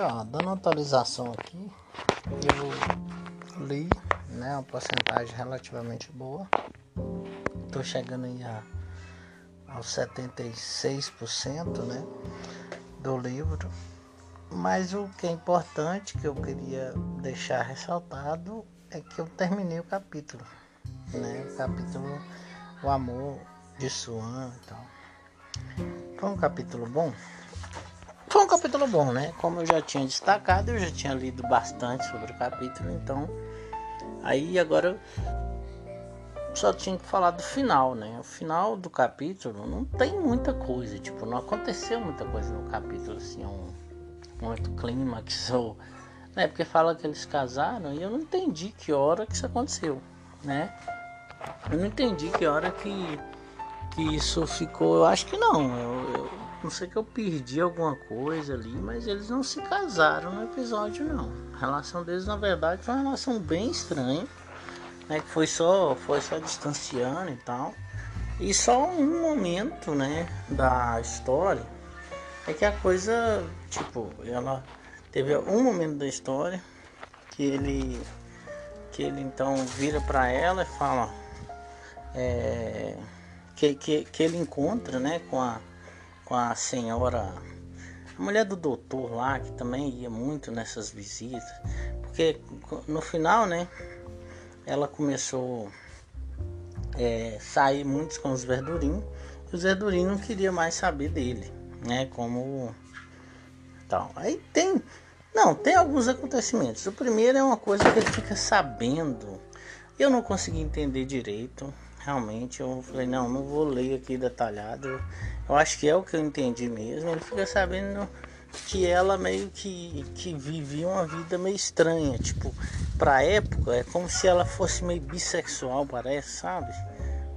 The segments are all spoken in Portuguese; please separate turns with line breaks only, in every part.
ó, dando atualização aqui, eu li, né, uma porcentagem relativamente boa. Tô chegando aí a, aos 76%, né, do livro. Mas o que é importante que eu queria deixar ressaltado é que eu terminei o capítulo, né, o capítulo O Amor de Swan, então. Foi um capítulo bom, capítulo bom, né? Como eu já tinha destacado, eu já tinha lido bastante sobre o capítulo, então aí agora só tinha que falar do final, né? O final do capítulo não tem muita coisa, tipo, não aconteceu muita coisa no capítulo, assim, um muito clímax ou. Né? Porque fala que eles casaram e eu não entendi que hora que isso aconteceu, né? Eu não entendi que hora que, que isso ficou. Eu acho que não. Eu, eu não sei que eu perdi alguma coisa ali, mas eles não se casaram no episódio não. A relação deles na verdade foi uma relação bem estranha, né? Que foi só, foi só distanciando e tal. E só um momento, né, da história é que a coisa, tipo, ela teve um momento da história que ele que ele então vira para ela e fala é, que, que, que ele encontra, né, com a com a senhora, a mulher do doutor lá, que também ia muito nessas visitas, porque no final, né, ela começou a é, sair muitos com os verdurinhos, e os verdurinhos não queria mais saber dele, né, como tal. Aí tem, não, tem alguns acontecimentos. O primeiro é uma coisa que ele fica sabendo, eu não consegui entender direito, realmente eu falei, não, não vou ler aqui detalhado. Eu acho que é o que eu entendi mesmo. Ele fica sabendo que ela meio que, que vivia uma vida meio estranha. Tipo, pra época é como se ela fosse meio bissexual, parece, sabe?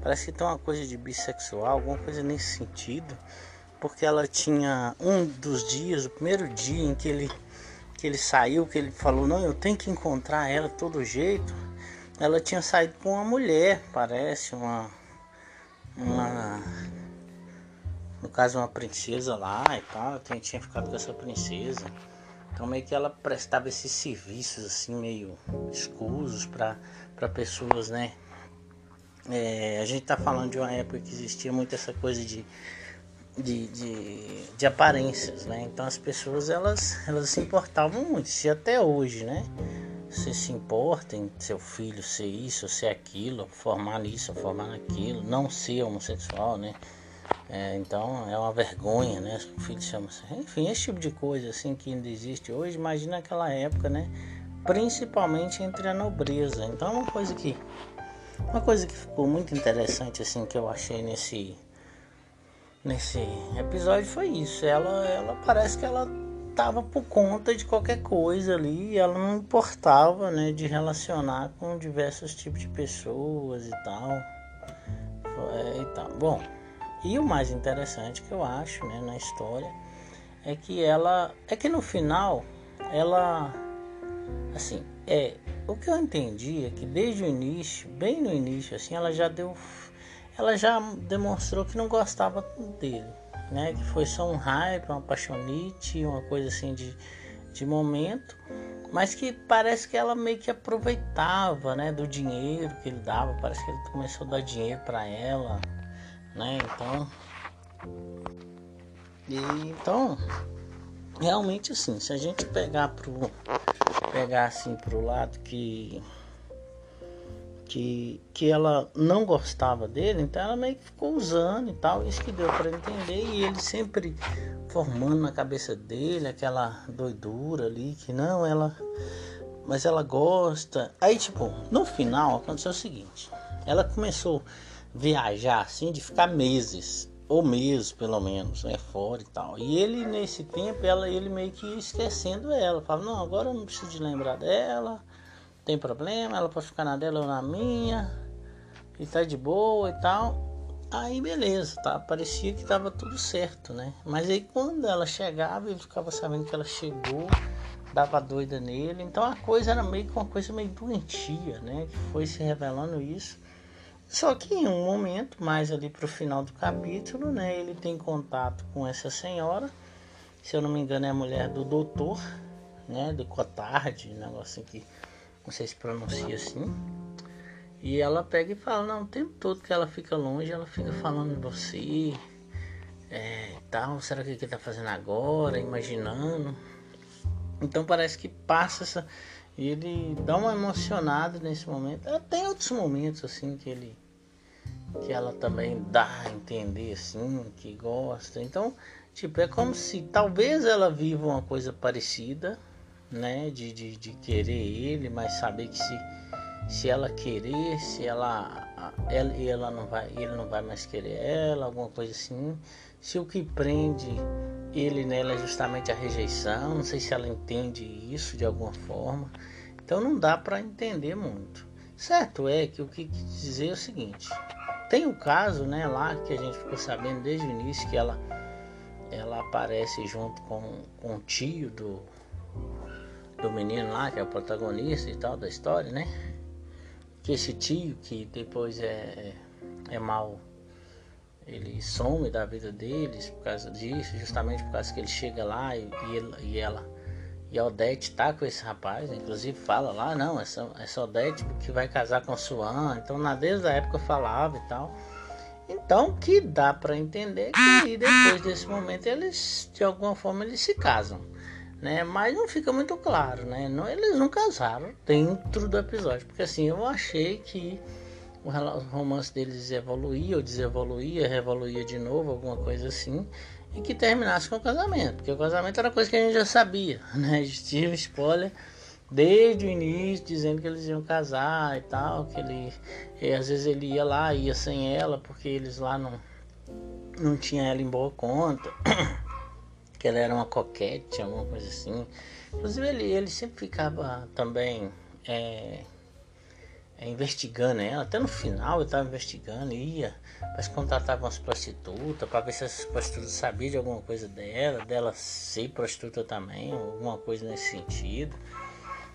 Parece que tem uma coisa de bissexual, alguma coisa nesse sentido. Porque ela tinha um dos dias, o primeiro dia em que ele, que ele saiu, que ele falou, não, eu tenho que encontrar ela todo jeito ela tinha saído com uma mulher, parece, uma. Uma. No caso, uma princesa lá e tal. Tinha, tinha ficado com essa princesa. Então, meio que ela prestava esses serviços, assim, meio escusos para pessoas, né? É, a gente tá falando de uma época que existia muito essa coisa de, de, de, de aparências, né? Então, as pessoas, elas, elas se importavam muito. Se até hoje, né? Se importa em seu filho ser isso, ser aquilo, formar isso, formar aquilo, não ser homossexual, né? É, então é uma vergonha, né? O filho chama -se. Enfim, esse tipo de coisa assim que ainda existe hoje, imagina aquela época, né? Principalmente entre a nobreza. Então é uma coisa que. Uma coisa que ficou muito interessante assim que eu achei nesse nesse episódio foi isso. Ela, ela parece que ela tava por conta de qualquer coisa ali, ela não importava, né, de relacionar com diversos tipos de pessoas e tal. É, e tal. Bom, e o mais interessante que eu acho, né, na história é que ela é que no final ela assim, é, o que eu entendi é que desde o início, bem no início assim, ela já deu ela já demonstrou que não gostava dele né? Que foi só um hype, uma paixonite, uma coisa assim de, de momento, mas que parece que ela meio que aproveitava, né? Do dinheiro que ele dava, parece que ele começou a dar dinheiro para ela, né? Então, e então realmente assim, se a gente pegar pro pegar assim pro lado que que, que ela não gostava dele, então ela meio que ficou usando e tal, isso que deu para entender, e ele sempre formando na cabeça dele aquela doidura ali, que não, ela. Mas ela gosta. Aí, tipo, no final aconteceu o seguinte: ela começou a viajar assim, de ficar meses, ou meses pelo menos, né, fora e tal. E ele, nesse tempo, ela, ele meio que esquecendo ela, fala: não, agora eu não preciso de lembrar dela tem problema, ela pode ficar na dela ou na minha, e tá de boa e tal. Aí beleza, tá? Parecia que tava tudo certo, né? Mas aí quando ela chegava, ele ficava sabendo que ela chegou, dava doida nele. Então a coisa era meio que uma coisa meio doentia, né? Que foi se revelando isso. Só que em um momento, mais ali pro final do capítulo, né? Ele tem contato com essa senhora. Se eu não me engano, é a mulher do doutor, né? Do Cotard, negócio que não sei se pronuncia assim. E ela pega e fala, não, o tempo todo que ela fica longe, ela fica falando de você, é, tal, será que ele tá fazendo agora, imaginando. Então parece que passa essa. Ele dá uma emocionada nesse momento. Tem outros momentos assim que ele. Que ela também dá a entender assim, que gosta. Então, tipo, é como se talvez ela viva uma coisa parecida, né? De, de, de querer ele, mas saber que se, se ela querer, se ela, ela, ela não vai, ele não vai mais querer ela, alguma coisa assim. Se o que prende ele nela é justamente a rejeição, não sei se ela entende isso de alguma forma. Então não dá para entender muito. Certo é que o que dizer é o seguinte: tem o caso, né, lá que a gente ficou sabendo desde o início que ela ela aparece junto com, com o tio do do menino lá, que é o protagonista e tal da história, né? Que esse tio que depois é, é mal, ele some da vida deles por causa disso, justamente por causa que ele chega lá e, e, ele, e ela e a Odete tá com esse rapaz, inclusive fala lá, não, essa, essa Odete que vai casar com Suan, então na desde a época falava e tal. Então que dá para entender que depois desse momento eles de alguma forma eles se casam né? Mas não fica muito claro, né? Não, eles não casaram dentro do episódio, porque assim eu achei que o romance deles evoluía ou desevoluía, revoluía de novo, alguma coisa assim, e que terminasse com o casamento, porque o casamento era coisa que a gente já sabia, né? Um spoiler desde o início dizendo que eles iam casar e tal, que ele e às vezes ele ia lá, ia sem ela, porque eles lá não não tinha ela em boa conta. Que ela era uma coquete, alguma coisa assim. Inclusive ele, ele sempre ficava também é, é, investigando ela, até no final ele estava investigando, ia, mas contratava umas prostitutas para ver se essas prostitutas sabiam de alguma coisa dela, dela ser prostituta também, alguma coisa nesse sentido.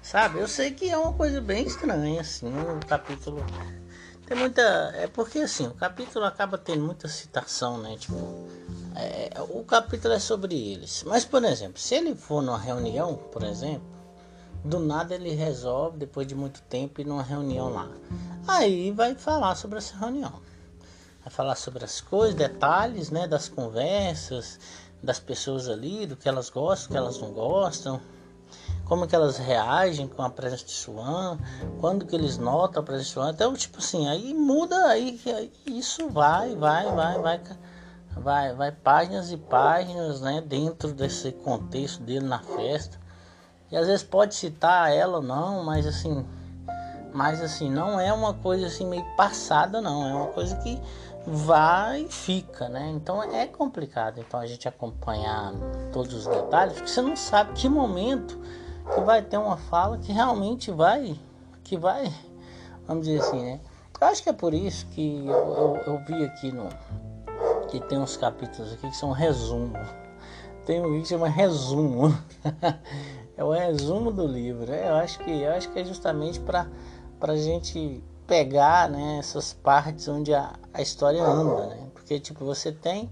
Sabe, eu sei que é uma coisa bem estranha, assim, o capítulo tem muita. É porque assim, o capítulo acaba tendo muita citação, né? Tipo, é, o capítulo é sobre eles. Mas, por exemplo, se ele for numa reunião, por exemplo, do nada ele resolve, depois de muito tempo, ir numa reunião lá. Aí vai falar sobre essa reunião. Vai falar sobre as coisas, detalhes, né, das conversas, das pessoas ali, do que elas gostam, do que elas não gostam, como que elas reagem com a presença de Swan, quando que eles notam a presença de Swan. Então, tipo assim, aí muda, aí, aí isso vai, vai, vai, vai vai, vai páginas e páginas, né, dentro desse contexto dele na festa. E às vezes pode citar ela ou não, mas assim, mas assim, não é uma coisa assim meio passada não, é uma coisa que vai e fica, né? Então é complicado então a gente acompanhar todos os detalhes, porque você não sabe que momento que vai ter uma fala que realmente vai que vai, vamos dizer assim, né? Eu acho que é por isso que eu, eu, eu vi aqui no, que tem uns capítulos aqui que são resumo. Tem um que chama resumo. é o resumo do livro. Eu acho que eu acho que é justamente para para gente pegar né, essas partes onde a, a história anda, né? Porque tipo você tem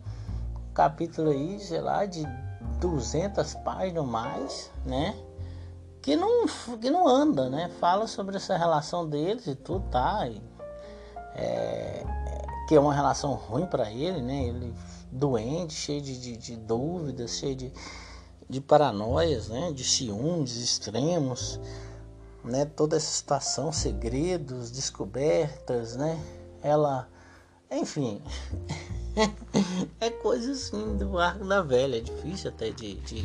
um capítulo aí, sei lá, de 200 páginas mais, né? Que não, que não anda, né? Fala sobre essa relação deles e tudo, tá? E, é, que é uma relação ruim para ele, né? Ele doente, cheio de, de, de dúvidas, cheio de, de paranoias, né? De ciúmes extremos, né? Toda essa situação, segredos, descobertas, né? Ela, enfim, é coisa assim do arco da velha, é difícil até de, de,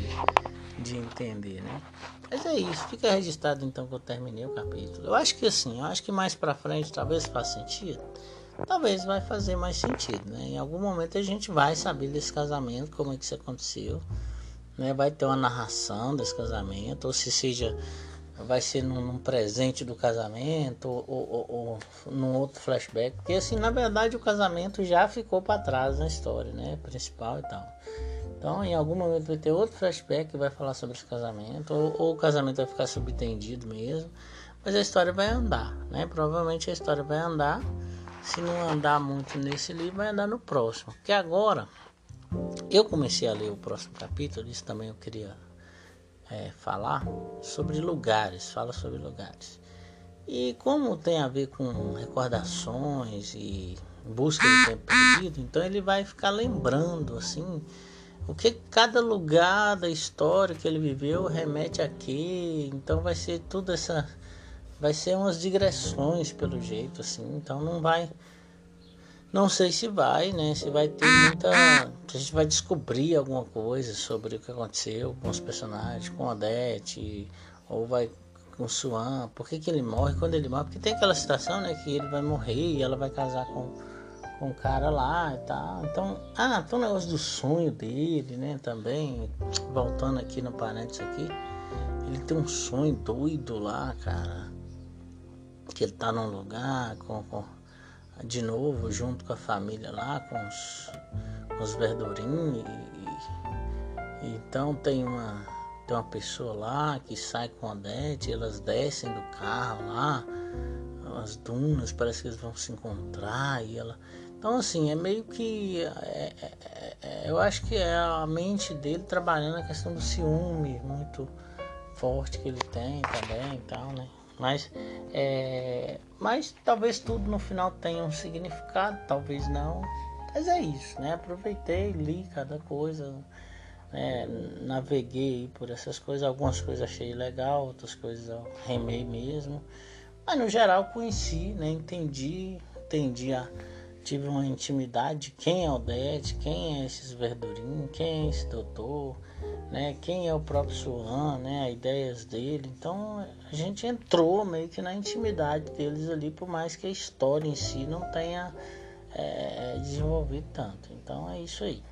de entender, né? Mas é isso, fica registrado então que eu terminei o capítulo. Eu acho que assim, eu acho que mais pra frente talvez faça sentido talvez vai fazer mais sentido, né? Em algum momento a gente vai saber desse casamento, como é que isso aconteceu, né? Vai ter uma narração desse casamento, ou se seja, vai ser num, num presente do casamento, ou, ou, ou, num outro flashback, porque assim, na verdade o casamento já ficou para trás na história, né? Principal e tal. Então, em algum momento vai ter outro flashback que vai falar sobre esse casamento, ou, ou o casamento vai ficar subentendido mesmo, mas a história vai andar, né? Provavelmente a história vai andar se não andar muito nesse livro, vai andar no próximo. Que agora eu comecei a ler o próximo capítulo, isso também eu queria é, falar sobre lugares, fala sobre lugares. E como tem a ver com recordações e busca de tempo perdido, então ele vai ficar lembrando assim o que cada lugar da história que ele viveu remete a quê. Então vai ser tudo essa vai ser umas digressões pelo jeito assim, então não vai não sei se vai, né? Se vai ter muita. Se a gente vai descobrir alguma coisa sobre o que aconteceu com os personagens, com Odete, ou vai com o Swan, por que, que ele morre quando ele morre? Porque tem aquela situação, né? Que ele vai morrer e ela vai casar com, com um cara lá e tal. Então, ah, tem um negócio do sonho dele, né? Também, voltando aqui no parênteses aqui, ele tem um sonho doido lá, cara. Que ele tá num lugar com, com de novo junto com a família lá, com os, com os verdurinhos. E, e, então tem uma, tem uma pessoa lá que sai com a Odete, elas descem do carro lá, as dunas, parece que eles vão se encontrar e ela. Então assim, é meio que. É, é, é, eu acho que é a mente dele trabalhando a questão do ciúme muito forte que ele tem também e tal, né? Mas, é, mas talvez tudo no final tenha um significado, talvez não. Mas é isso, né? Aproveitei, li cada coisa, né? naveguei por essas coisas. Algumas coisas achei legal, outras coisas eu remei mesmo. Mas no geral conheci, né? Entendi, entendi a, tive uma intimidade. Quem é o Odete, quem é esses verdurinhos, quem é esse doutor né? Quem é o próprio Suan, né? As ideias dele. Então a gente entrou meio que na intimidade deles ali, por mais que a história em si não tenha é, desenvolvido tanto. Então é isso aí.